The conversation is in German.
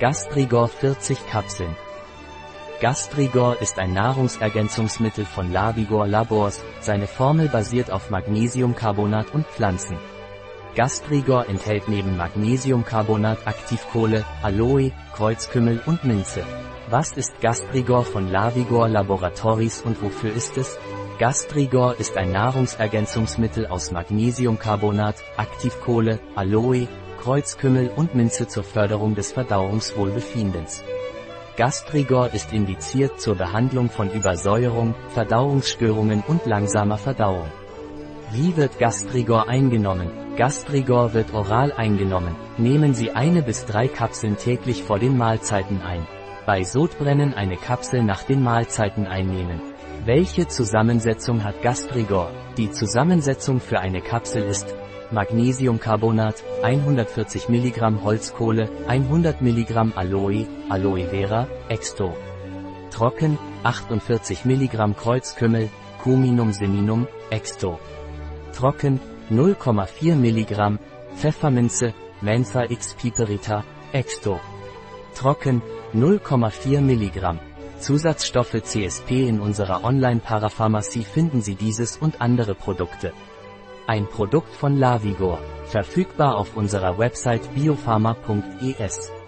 Gastrigor 40 Kapseln. Gastrigor ist ein Nahrungsergänzungsmittel von Lavigor Labors, seine Formel basiert auf Magnesiumcarbonat und Pflanzen. Gastrigor enthält neben Magnesiumcarbonat Aktivkohle, Aloe, Kreuzkümmel und Minze. Was ist Gastrigor von Lavigor Laboratories und wofür ist es? Gastrigor ist ein Nahrungsergänzungsmittel aus Magnesiumcarbonat, Aktivkohle, Aloe, Kreuzkümmel und Minze zur Förderung des Verdauungswohlbefindens. Gastrigor ist indiziert zur Behandlung von Übersäuerung, Verdauungsstörungen und langsamer Verdauung. Wie wird Gastrigor eingenommen? Gastrigor wird oral eingenommen. Nehmen Sie eine bis drei Kapseln täglich vor den Mahlzeiten ein. Bei Sodbrennen eine Kapsel nach den Mahlzeiten einnehmen. Welche Zusammensetzung hat Gastrigor? Die Zusammensetzung für eine Kapsel ist Magnesiumcarbonat, 140 mg Holzkohle, 100 mg Aloe, Aloe Vera, Exto. Trocken, 48 mg Kreuzkümmel, Cuminum seminum, Exto. Trocken, 0,4 mg, Pfefferminze, Mentha x piperita, Exto. Trocken, 0,4 mg. Zusatzstoffe CSP in unserer Online-Parapharmacie finden Sie dieses und andere Produkte. Ein Produkt von Lavigor, verfügbar auf unserer Website biopharma.es.